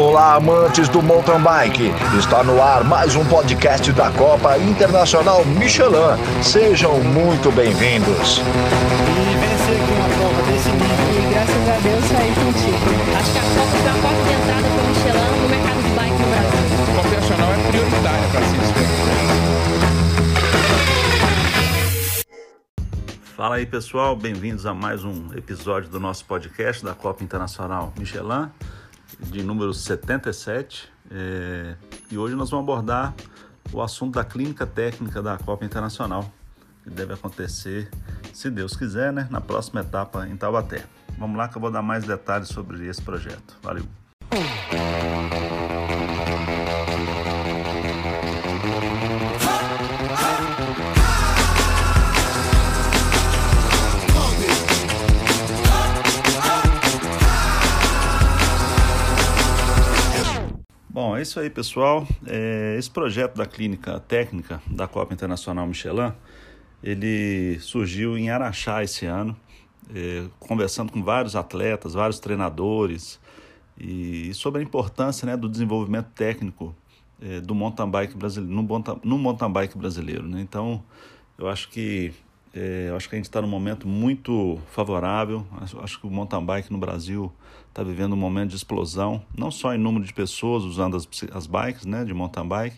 Olá, amantes do mountain bike. Está no ar mais um podcast da Copa Internacional Michelin. Sejam muito bem-vindos. A Deus. Acho que a Copa porta de entrada Michelin no mercado de bike é para Fala aí pessoal, bem-vindos a mais um episódio do nosso podcast da Copa Internacional Michelin, de número 77. É, e hoje nós vamos abordar o assunto da clínica técnica da Copa Internacional, que deve acontecer, se Deus quiser, né, na próxima etapa em Taubaté. Vamos lá que eu vou dar mais detalhes sobre esse projeto. Valeu! É isso aí, pessoal. É, esse projeto da clínica técnica da Copa Internacional Michelin, ele surgiu em Araxá esse ano, é, conversando com vários atletas, vários treinadores, e, sobre a importância né, do desenvolvimento técnico é, do mountain bike brasileiro, no, no mountain bike brasileiro. Né? Então, eu acho que é, eu acho que a gente está num momento muito favorável. Acho, acho, que o mountain bike no Brasil está vivendo um momento de explosão, não só em número de pessoas usando as, as bikes né, de mountain bike,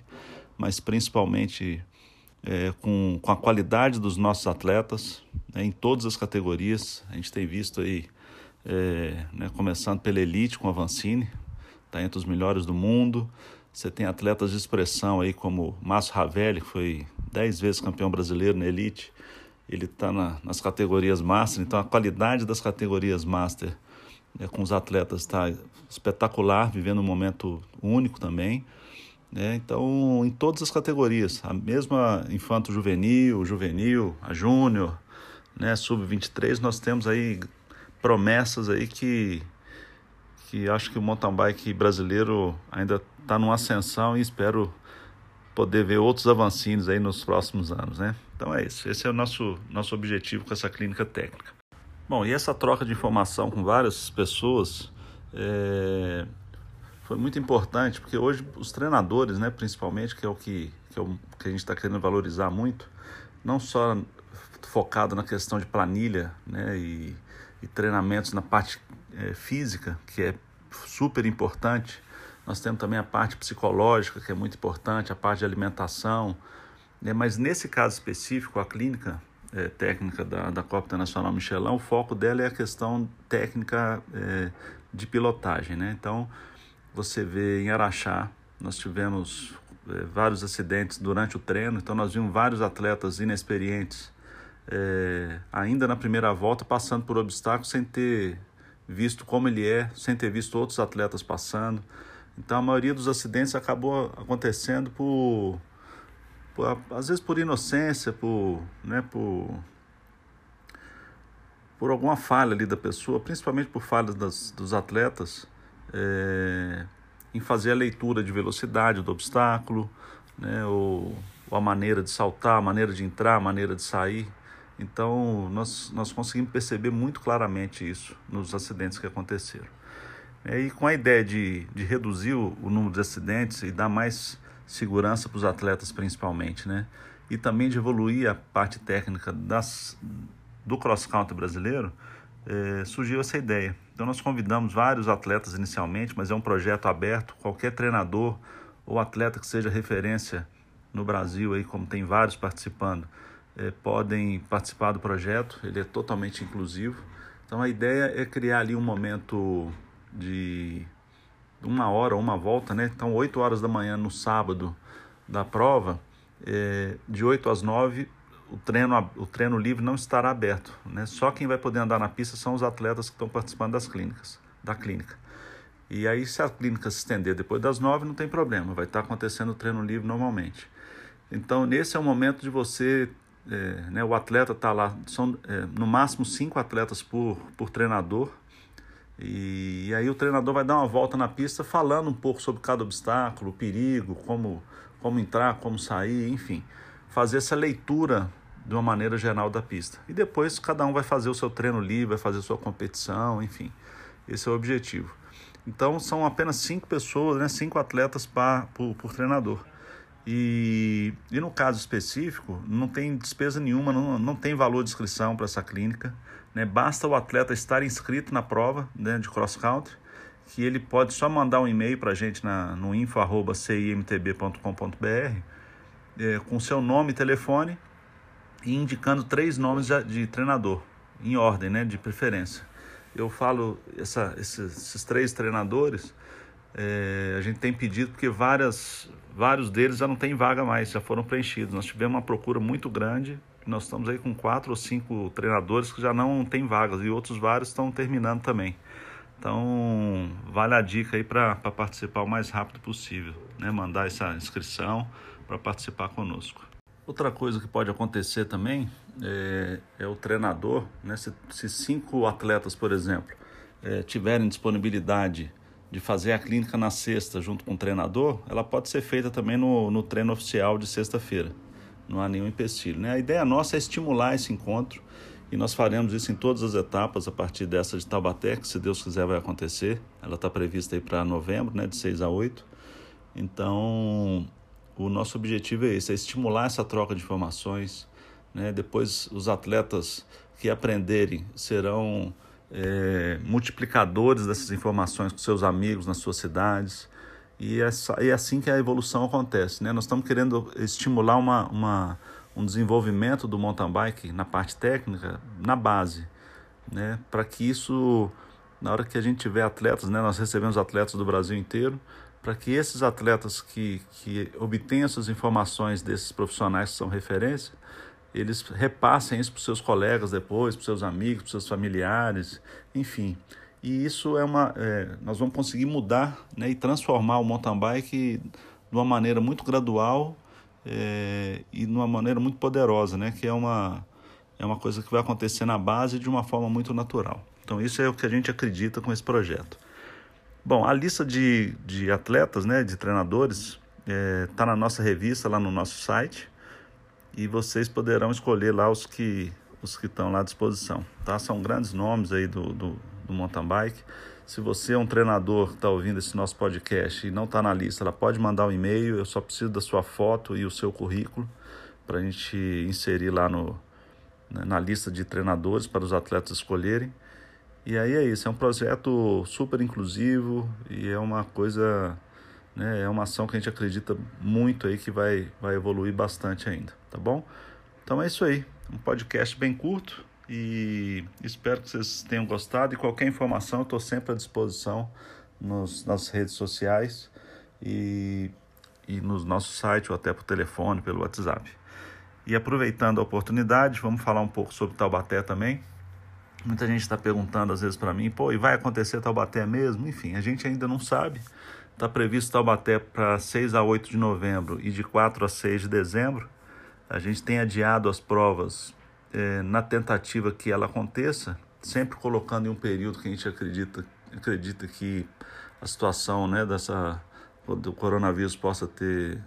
mas principalmente é, com, com a qualidade dos nossos atletas né, em todas as categorias. A gente tem visto aí, é, né, começando pela elite com a Vancini, está entre os melhores do mundo. Você tem atletas de expressão aí como Márcio Ravelli, que foi 10 vezes campeão brasileiro na elite ele está na, nas categorias Master, então a qualidade das categorias Master né, com os atletas está espetacular, vivendo um momento único também. Né? Então, em todas as categorias, a mesma infanto-juvenil, juvenil, a júnior, né, sub-23, nós temos aí promessas aí que, que acho que o mountain bike brasileiro ainda está numa ascensão e espero poder ver outros avancinhos aí nos próximos anos, né? Então é isso. Esse é o nosso, nosso objetivo com essa clínica técnica. Bom, e essa troca de informação com várias pessoas é, foi muito importante, porque hoje os treinadores, né, principalmente, que é o que, que, é o, que a gente está querendo valorizar muito, não só focado na questão de planilha né, e, e treinamentos na parte é, física, que é super importante, nós temos também a parte psicológica, que é muito importante, a parte de alimentação, né? Mas nesse caso específico, a clínica é, técnica da, da Copa Internacional Michelin, o foco dela é a questão técnica é, de pilotagem. Né? Então, você vê em Araxá, nós tivemos é, vários acidentes durante o treino, então nós vimos vários atletas inexperientes, é, ainda na primeira volta, passando por obstáculos sem ter visto como ele é, sem ter visto outros atletas passando. Então, a maioria dos acidentes acabou acontecendo por por, às vezes por inocência, por, né, por, por alguma falha ali da pessoa, principalmente por falhas das, dos atletas, é, em fazer a leitura de velocidade do obstáculo, né, ou, ou, a maneira de saltar, a maneira de entrar, a maneira de sair. Então, nós, nós conseguimos perceber muito claramente isso nos acidentes que aconteceram. É, e com a ideia de, de reduzir o, o número de acidentes e dar mais segurança para os atletas principalmente, né? E também de evoluir a parte técnica das, do cross country brasileiro, é, surgiu essa ideia. Então nós convidamos vários atletas inicialmente, mas é um projeto aberto. Qualquer treinador ou atleta que seja referência no Brasil, aí como tem vários participando, é, podem participar do projeto. Ele é totalmente inclusivo. Então a ideia é criar ali um momento de uma hora, uma volta, né? Então, 8 horas da manhã no sábado da prova, é, de 8 às 9, o treino, o treino livre não estará aberto, né? Só quem vai poder andar na pista são os atletas que estão participando das clínicas, da clínica. E aí, se a clínica se estender depois das 9, não tem problema, vai estar acontecendo o treino livre normalmente. Então, nesse é o momento de você, é, né, o atleta está lá, são é, no máximo cinco atletas por, por treinador, e, aí o treinador vai dar uma volta na pista falando um pouco sobre cada obstáculo, perigo, como, como entrar, como sair, enfim. Fazer essa leitura de uma maneira geral da pista. E depois cada um vai fazer o seu treino livre, vai fazer a sua competição, enfim. Esse é o objetivo. Então são apenas cinco pessoas, né, cinco atletas par, por, por treinador. E, e no caso específico, não tem despesa nenhuma, não, não tem valor de inscrição para essa clínica. Né? Basta o atleta estar inscrito na prova né, de cross country, que ele pode só mandar um e-mail para a gente na, no info.cimtb.com.br é, com seu nome e telefone e indicando três nomes de, de treinador, em ordem, né, de preferência. Eu falo essa, esses, esses três treinadores, é, a gente tem pedido porque várias, vários deles já não tem vaga mais, já foram preenchidos. Nós tivemos uma procura muito grande, nós estamos aí com quatro ou cinco treinadores que já não tem vagas e outros vários estão terminando também. Então, vale a dica aí para participar o mais rápido possível, né? Mandar essa inscrição para participar conosco. Outra coisa que pode acontecer também é, é o treinador, né? Se, se, cinco atletas, por exemplo, é, tiverem disponibilidade de fazer a clínica na sexta junto com o treinador, ela pode ser feita também no, no treino oficial de sexta-feira. Não há nenhum empecilho. Né? A ideia nossa é estimular esse encontro e nós faremos isso em todas as etapas a partir dessa de Taubaté, que se Deus quiser vai acontecer. Ela está prevista aí para novembro, né, de 6 a 8. Então, o nosso objetivo é esse, é estimular essa troca de informações. Né? Depois, os atletas que aprenderem serão é, multiplicadores dessas informações com seus amigos nas suas cidades. E é, é assim que a evolução acontece. Né? Nós estamos querendo estimular uma, uma, um desenvolvimento do mountain bike na parte técnica, na base, né? para que isso, na hora que a gente tiver atletas, né? nós recebemos atletas do Brasil inteiro, para que esses atletas que, que obtenham essas informações desses profissionais que são referência, eles repassem isso para os seus colegas depois, para os seus amigos, para os seus familiares, enfim. E isso é uma. É, nós vamos conseguir mudar né, e transformar o mountain bike de uma maneira muito gradual é, e de uma maneira muito poderosa, né, que é uma, é uma coisa que vai acontecer na base de uma forma muito natural. Então, isso é o que a gente acredita com esse projeto. Bom, a lista de, de atletas, né, de treinadores, está é, tá na nossa revista, lá no nosso site e vocês poderão escolher lá os que os que estão lá à disposição, tá? São grandes nomes aí do, do, do mountain bike. Se você é um treinador que está ouvindo esse nosso podcast e não está na lista, ela pode mandar um e-mail. Eu só preciso da sua foto e o seu currículo para a gente inserir lá no, né, na lista de treinadores para os atletas escolherem. E aí é isso, é um projeto super inclusivo e é uma coisa né? É uma ação que a gente acredita muito aí que vai, vai evoluir bastante ainda, tá bom? Então é isso aí, um podcast bem curto e espero que vocês tenham gostado. E qualquer informação eu estou sempre à disposição nos, nas redes sociais e, e no nosso site ou até por telefone, pelo WhatsApp. E aproveitando a oportunidade, vamos falar um pouco sobre Taubaté também. Muita gente está perguntando às vezes para mim, pô, e vai acontecer Taubaté mesmo? Enfim, a gente ainda não sabe. Está previsto Taubaté para 6 a 8 de novembro e de 4 a 6 de dezembro. A gente tem adiado as provas é, na tentativa que ela aconteça, sempre colocando em um período que a gente acredita, acredita que a situação né, dessa, do coronavírus possa ter,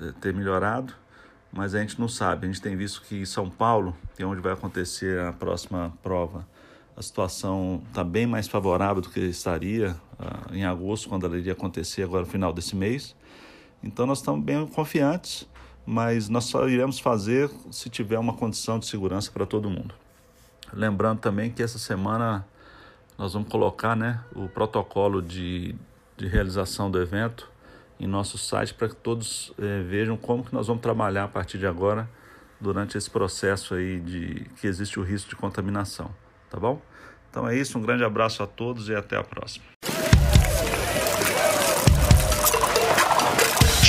é, ter melhorado, mas a gente não sabe. A gente tem visto que em São Paulo, que é onde vai acontecer a próxima prova, a situação está bem mais favorável do que estaria uh, em agosto, quando ela iria acontecer agora no final desse mês. Então nós estamos bem confiantes, mas nós só iremos fazer se tiver uma condição de segurança para todo mundo. Lembrando também que essa semana nós vamos colocar né, o protocolo de, de realização do evento em nosso site para que todos eh, vejam como que nós vamos trabalhar a partir de agora durante esse processo aí de que existe o risco de contaminação tá bom? Então é isso, um grande abraço a todos e até a próxima.